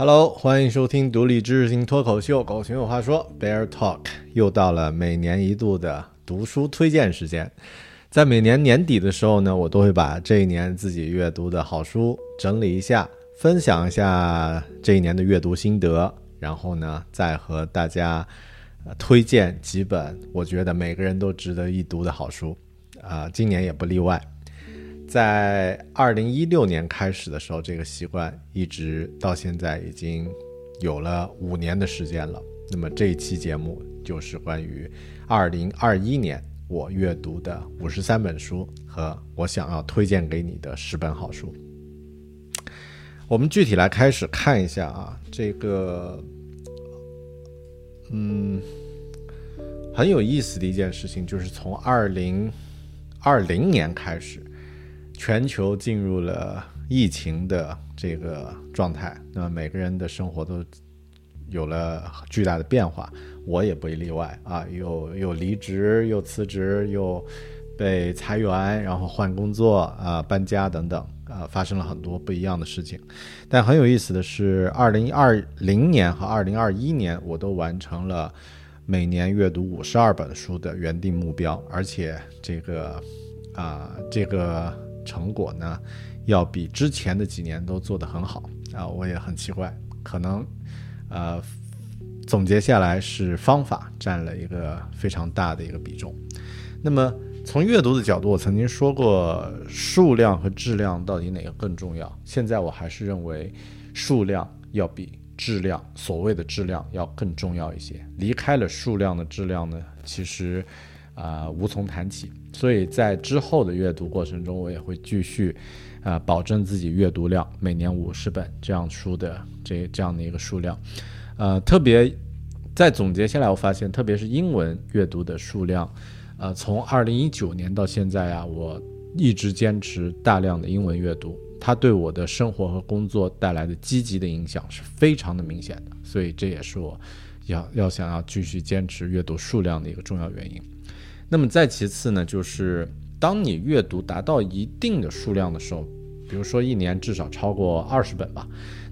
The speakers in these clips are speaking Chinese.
Hello，欢迎收听独立知识型脱口秀《狗熊有话说》Bear Talk，又到了每年一度的读书推荐时间。在每年年底的时候呢，我都会把这一年自己阅读的好书整理一下，分享一下这一年的阅读心得，然后呢，再和大家、推荐几本我觉得每个人都值得一读的好书。啊、今年也不例外。在二零一六年开始的时候，这个习惯一直到现在已经有了五年的时间了。那么这一期节目就是关于二零二一年我阅读的五十三本书和我想要推荐给你的十本好书。我们具体来开始看一下啊，这个，嗯，很有意思的一件事情就是从二零二零年开始。全球进入了疫情的这个状态，那么每个人的生活都有了巨大的变化，我也不例外啊，又又离职，又辞职，又被裁员，然后换工作啊，搬家等等啊，发生了很多不一样的事情。但很有意思的是，二零二零年和二零二一年，我都完成了每年阅读五十二本书的原定目标，而且这个啊，这个。成果呢，要比之前的几年都做得很好啊！我也很奇怪，可能，呃，总结下来是方法占了一个非常大的一个比重。那么从阅读的角度，我曾经说过，数量和质量到底哪个更重要？现在我还是认为数量要比质量，所谓的质量要更重要一些。离开了数量的质量呢，其实。啊、呃，无从谈起。所以在之后的阅读过程中，我也会继续，呃，保证自己阅读量每年五十本这样书的这这样的一个数量。呃，特别在总结下来，我发现，特别是英文阅读的数量，呃，从二零一九年到现在啊，我一直坚持大量的英文阅读，它对我的生活和工作带来的积极的影响是非常的明显的。所以这也是我要要想要继续坚持阅读数量的一个重要原因。那么再其次呢，就是当你阅读达到一定的数量的时候，比如说一年至少超过二十本吧，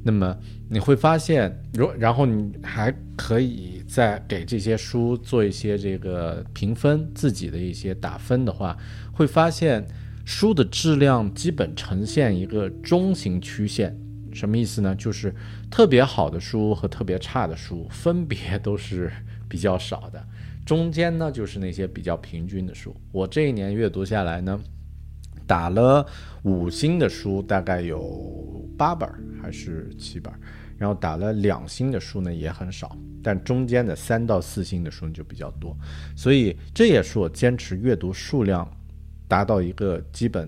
那么你会发现，如然后你还可以再给这些书做一些这个评分，自己的一些打分的话，会发现书的质量基本呈现一个中型曲线。什么意思呢？就是特别好的书和特别差的书分别都是比较少的。中间呢，就是那些比较平均的书。我这一年阅读下来呢，打了五星的书大概有八本还是七本，然后打了两星的书呢也很少，但中间的三到四星的书就比较多。所以这也是我坚持阅读数量达到一个基本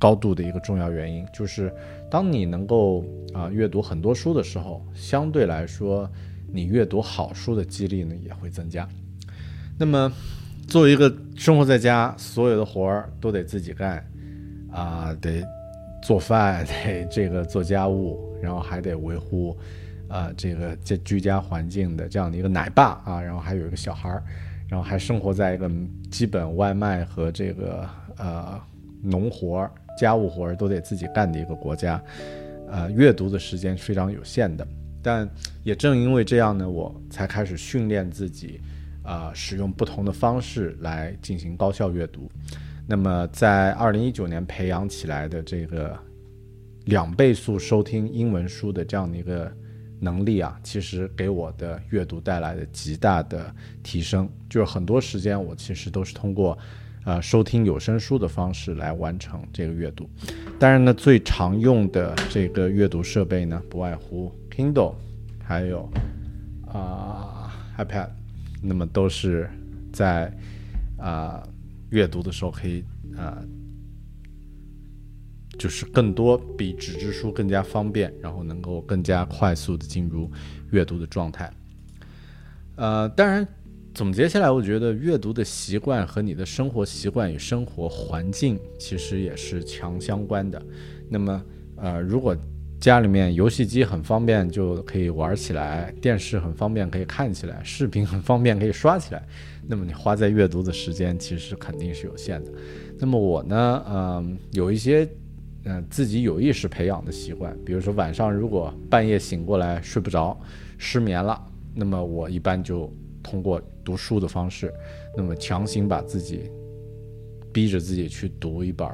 高度的一个重要原因，就是当你能够啊、阅读很多书的时候，相对来说，你阅读好书的几率呢也会增加。那么，作为一个生活在家，所有的活儿都得自己干，啊，得做饭，得这个做家务，然后还得维护，啊，这个这居家环境的这样的一个奶爸啊，然后还有一个小孩儿，然后还生活在一个基本外卖和这个呃农活儿、家务活儿都得自己干的一个国家，呃，阅读的时间非常有限的。但也正因为这样呢，我才开始训练自己。啊、呃，使用不同的方式来进行高效阅读。那么，在二零一九年培养起来的这个两倍速收听英文书的这样的一个能力啊，其实给我的阅读带来了极大的提升。就是很多时间我其实都是通过，呃，收听有声书的方式来完成这个阅读。当然呢，最常用的这个阅读设备呢，不外乎 Kindle，还有啊 iPad，那么都是在啊阅读的时候可以啊。就是更多比纸质书更加方便，然后能够更加快速的进入阅读的状态。呃，当然总结下来，我觉得阅读的习惯和你的生活习惯与生活环境其实也是强相关的。那么，呃，如果家里面游戏机很方便就可以玩起来，电视很方便可以看起来，视频很方便可以刷起来，那么你花在阅读的时间其实肯定是有限的。那么我呢，嗯，有一些。嗯，自己有意识培养的习惯，比如说晚上如果半夜醒过来睡不着，失眠了，那么我一般就通过读书的方式，那么强行把自己逼着自己去读一本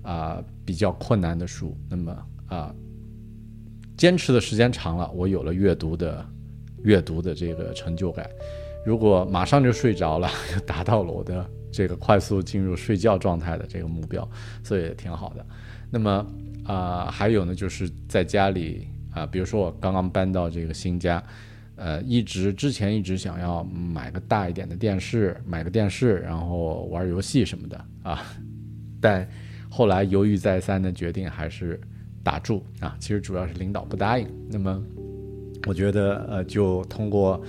啊比较困难的书，那么啊坚持的时间长了，我有了阅读的阅读的这个成就感。如果马上就睡着了，就达到了我的这个快速进入睡觉状态的这个目标，所以挺好的。那么啊，还有呢，就是在家里啊，比如说我刚刚搬到这个新家，呃，一直之前一直想要买个大一点的电视，买个电视，然后玩游戏什么的啊，但后来犹豫再三的决定还是打住啊。其实主要是领导不答应。那么我觉得呃，就通过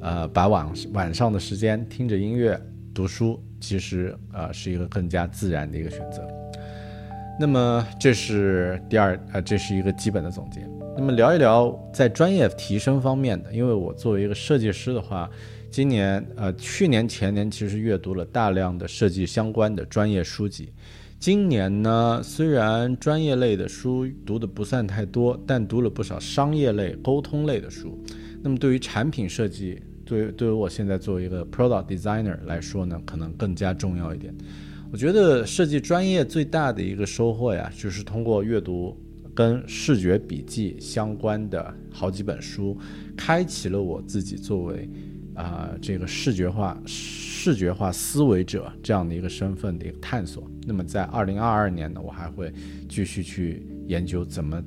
呃把晚晚上的时间听着音乐读书，其实呃是一个更加自然的一个选择。那么这是第二，呃，这是一个基本的总结。那么聊一聊在专业提升方面的，因为我作为一个设计师的话，今年，呃，去年前年其实阅读了大量的设计相关的专业书籍。今年呢，虽然专业类的书读的不算太多，但读了不少商业类、沟通类的书。那么对于产品设计，对对于我现在作为一个 product designer 来说呢，可能更加重要一点。我觉得设计专业最大的一个收获呀，就是通过阅读跟视觉笔记相关的好几本书，开启了我自己作为啊这个视觉化视觉化思维者这样的一个身份的一个探索。那么在二零二二年呢，我还会继续去研究怎么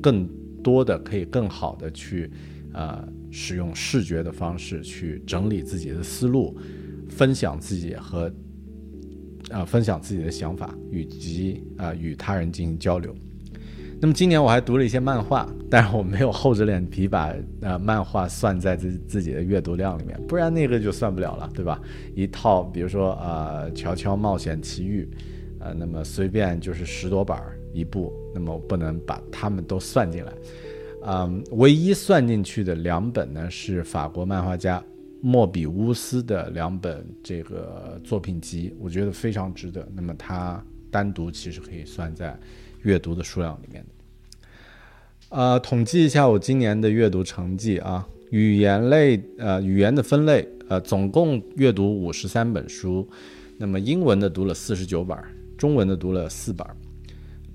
更多的可以更好的去啊使用视觉的方式去整理自己的思路，分享自己和。啊，分享自己的想法，以及啊与他人进行交流。那么今年我还读了一些漫画，但是我没有厚着脸皮把呃漫画算在自自己的阅读量里面，不然那个就算不了了，对吧？一套，比如说呃《乔乔冒险奇遇》，呃，那么随便就是十多本一部，那么我不能把他们都算进来。嗯，唯一算进去的两本呢是法国漫画家。莫比乌斯的两本这个作品集，我觉得非常值得。那么它单独其实可以算在阅读的数量里面的。呃，统计一下我今年的阅读成绩啊，语言类呃语言的分类呃，总共阅读五十三本书，那么英文的读了四十九本，中文的读了四本。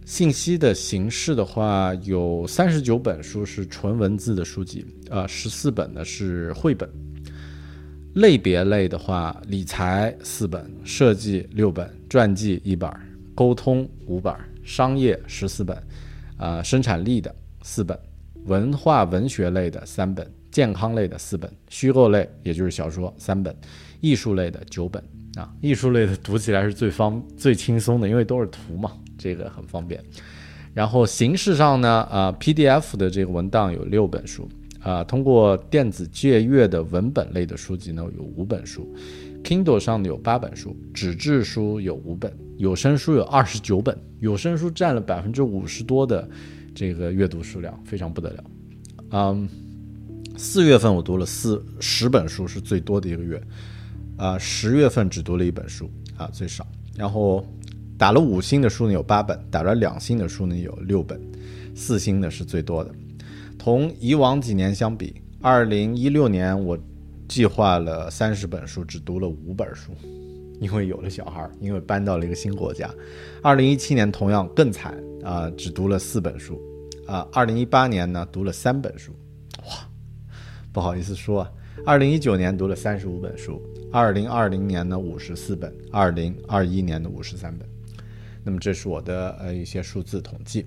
信息的形式的话，有三十九本书是纯文字的书籍，呃，十四本呢是绘本。类别类的话，理财四本，设计六本，传记一本，沟通五本，商业十四本，啊，生产力的四本，文化文学类的三本，健康类的四本，虚构类也就是小说三本，艺术类的九本啊，艺术类的读起来是最方最轻松的，因为都是图嘛，这个很方便。然后形式上呢，啊，PDF 的这个文档有六本书。啊，通过电子借阅的文本类的书籍呢，有五本书；Kindle 上有八本书，纸质书有五本，有声书有二十九本，有声书占了百分之五十多的这个阅读数量，非常不得了。嗯，四月份我读了四十本书，是最多的一个月。啊，十月份只读了一本书，啊，最少。然后打了五星的书呢有八本，打了两星的书呢有六本，四星的是最多的。同以往几年相比，二零一六年我计划了三十本书，只读了五本书，因为有了小孩，因为搬到了一个新国家。二零一七年同样更惨啊，只读了四本书啊。二零一八年呢，读了三本书。哇不好意思说啊。二零一九年读了三十五本书，二零二零年呢五十四本，二零二一年的五十三本。那么这是我的呃一些数字统计。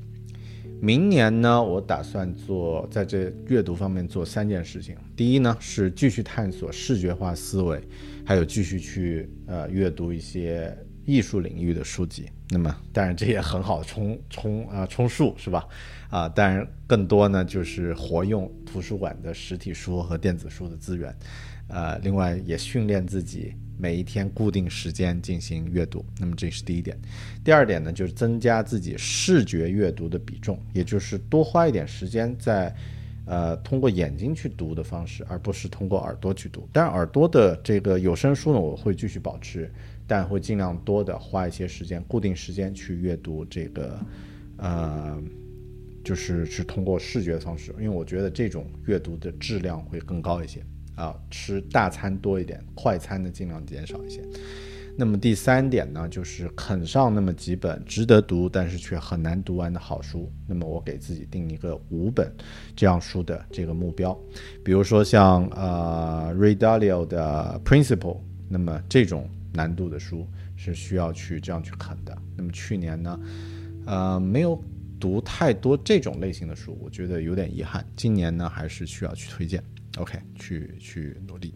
明年呢，我打算做在这阅读方面做三件事情。第一呢是继续探索视觉化思维，还有继续去呃阅读一些艺术领域的书籍。那么当然这也很好充充啊充数是吧？啊，当然更多呢就是活用图书馆的实体书和电子书的资源，呃，另外也训练自己。每一天固定时间进行阅读，那么这是第一点。第二点呢，就是增加自己视觉阅读的比重，也就是多花一点时间在，呃，通过眼睛去读的方式，而不是通过耳朵去读。但耳朵的这个有声书呢，我会继续保持，但会尽量多的花一些时间，固定时间去阅读这个，呃，就是是通过视觉的方式，因为我觉得这种阅读的质量会更高一些。啊，吃大餐多一点，快餐呢尽量减少一些。那么第三点呢，就是啃上那么几本值得读但是却很难读完的好书。那么我给自己定一个五本这样书的这个目标。比如说像呃 Ray Dalio 的 Principle，那么这种难度的书是需要去这样去啃的。那么去年呢，呃没有读太多这种类型的书，我觉得有点遗憾。今年呢，还是需要去推荐。OK，去去努力。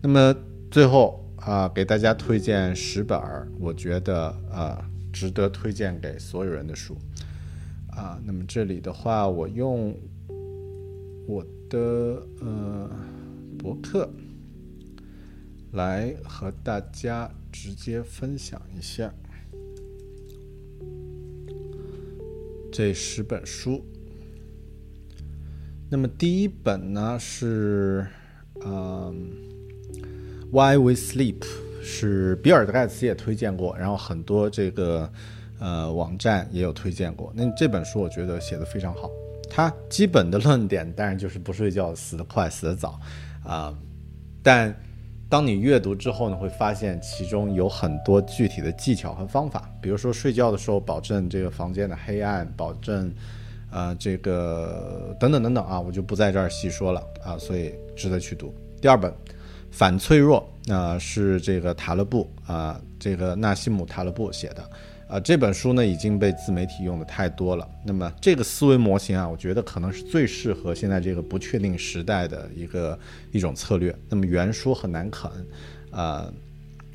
那么最后啊，给大家推荐十本儿，我觉得啊值得推荐给所有人的书啊。那么这里的话，我用我的呃博客来和大家直接分享一下这十本书。那么第一本呢是，嗯，《Why We Sleep》，是比尔盖茨也推荐过，然后很多这个呃网站也有推荐过。那这本书我觉得写的非常好，它基本的论点当然就是不睡觉死得快死得早啊，但当你阅读之后呢，会发现其中有很多具体的技巧和方法，比如说睡觉的时候保证这个房间的黑暗，保证。啊，这个等等等等啊，我就不在这儿细说了啊，所以值得去读。第二本《反脆弱》啊，是这个塔勒布啊，这个纳西姆塔勒布写的啊。这本书呢已经被自媒体用的太多了。那么这个思维模型啊，我觉得可能是最适合现在这个不确定时代的一个一种策略。那么原书很难啃，啊，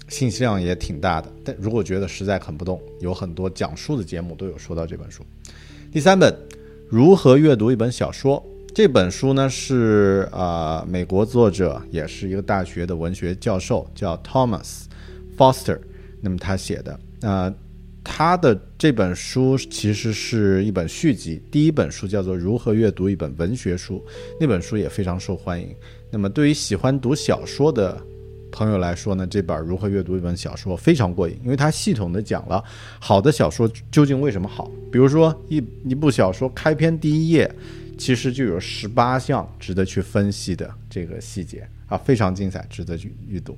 信息量也挺大的。但如果觉得实在啃不动，有很多讲述的节目都有说到这本书。第三本。如何阅读一本小说？这本书呢是啊，美国作者也是一个大学的文学教授，叫 Thomas Foster。那么他写的啊，他的这本书其实是一本续集。第一本书叫做《如何阅读一本文学书》，那本书也非常受欢迎。那么对于喜欢读小说的，朋友来说呢，这本如何阅读一本小说非常过瘾，因为它系统的讲了好的小说究竟为什么好。比如说一一部小说开篇第一页，其实就有十八项值得去分析的这个细节啊，非常精彩，值得去阅读。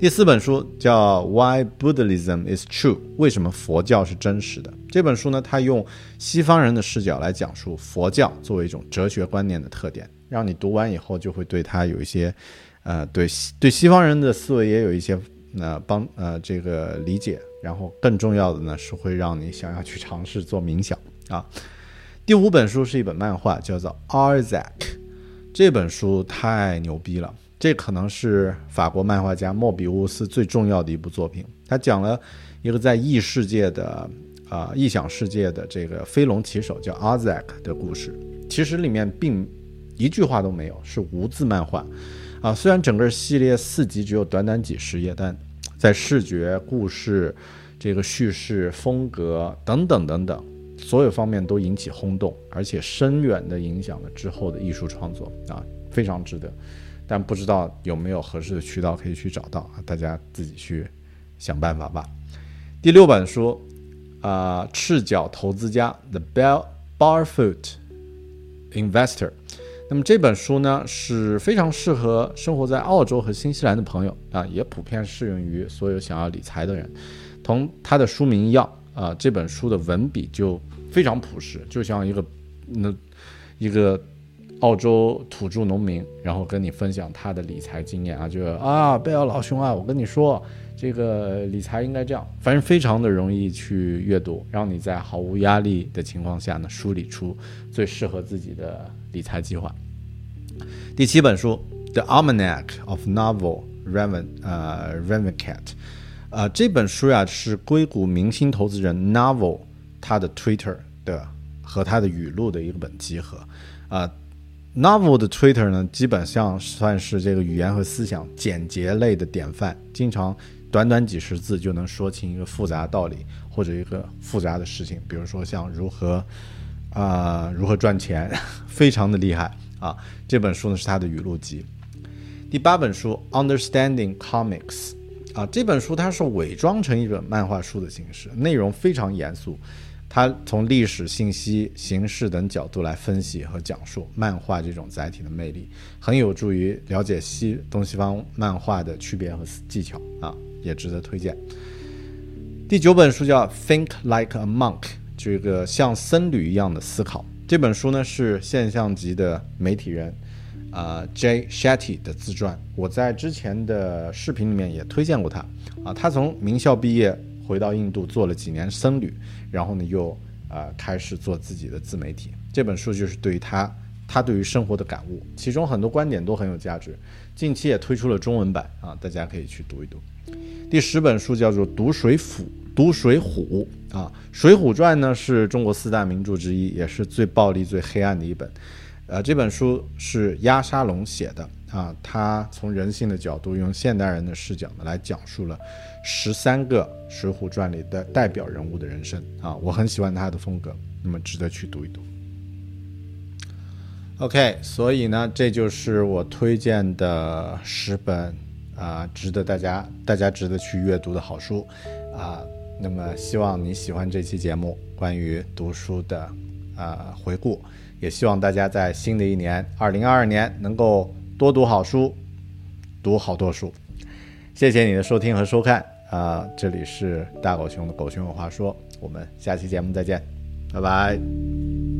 第四本书叫《Why Buddhism Is True》，为什么佛教是真实的？这本书呢，它用西方人的视角来讲述佛教作为一种哲学观念的特点，让你读完以后就会对它有一些。呃，对对，西方人的思维也有一些呃帮呃这个理解，然后更重要的呢是会让你想要去尝试做冥想啊。第五本书是一本漫画，叫做《Arzak》，这本书太牛逼了，这可能是法国漫画家莫比乌斯最重要的一部作品。他讲了一个在异世界的啊异想世界的这个飞龙骑手叫 Arzak 的故事，其实里面并一句话都没有，是无字漫画。啊，虽然整个系列四集只有短短几十页，但在视觉、故事、这个叙事风格等等等等所有方面都引起轰动，而且深远地影响了之后的艺术创作啊，非常值得。但不知道有没有合适的渠道可以去找到啊？大家自己去想办法吧。第六本书啊，《赤脚投资家》The Bell Barfoot Investor。那么这本书呢是非常适合生活在澳洲和新西兰的朋友啊，也普遍适用于所有想要理财的人。同它的书名一样啊，这本书的文笔就非常朴实，就像一个那一个澳洲土著农民，然后跟你分享他的理财经验啊，就啊，贝尔老兄啊，我跟你说，这个理财应该这样，反正非常的容易去阅读，让你在毫无压力的情况下呢，梳理出最适合自己的理财计划。第七本书《The Almanac of Novel Reven 呃 Revencat》，呃这本书呀是硅谷明星投资人 Novel 他的 Twitter 的和他的语录的一本集合，啊。Novel 的 Twitter 呢，基本上算是这个语言和思想简洁类的典范，经常短短几十字就能说清一个复杂道理或者一个复杂的事情。比如说像如何啊如何赚钱，非常的厉害啊。这本书呢是他的语录集。第八本书 Understanding Comics 啊，这本书它是伪装成一本漫画书的形式，内容非常严肃。它从历史、信息、形式等角度来分析和讲述漫画这种载体的魅力，很有助于了解西东西方漫画的区别和技巧啊，也值得推荐。第九本书叫《Think Like a Monk》，这个像僧侣一样的思考。这本书呢是现象级的媒体人啊 Jay Shetty 的自传。我在之前的视频里面也推荐过他啊，他从名校毕业。回到印度做了几年僧侣，然后呢又呃开始做自己的自媒体。这本书就是对于他他对于生活的感悟，其中很多观点都很有价值。近期也推出了中文版啊，大家可以去读一读。第十本书叫做《读水浒》，读水浒啊，《水浒传》呢是中国四大名著之一，也是最暴力、最黑暗的一本。呃，这本书是鸭沙龙写的啊，他从人性的角度，用现代人的视角呢来讲述了。十三个《水浒传》里的代表人物的人生啊，我很喜欢他的风格，那么值得去读一读。OK，所以呢，这就是我推荐的十本啊，值得大家大家值得去阅读的好书啊。那么希望你喜欢这期节目关于读书的啊回顾，也希望大家在新的一年二零二二年能够多读好书，读好多书。谢谢你的收听和收看啊！这里是大狗熊的狗熊有话说，我们下期节目再见，拜拜。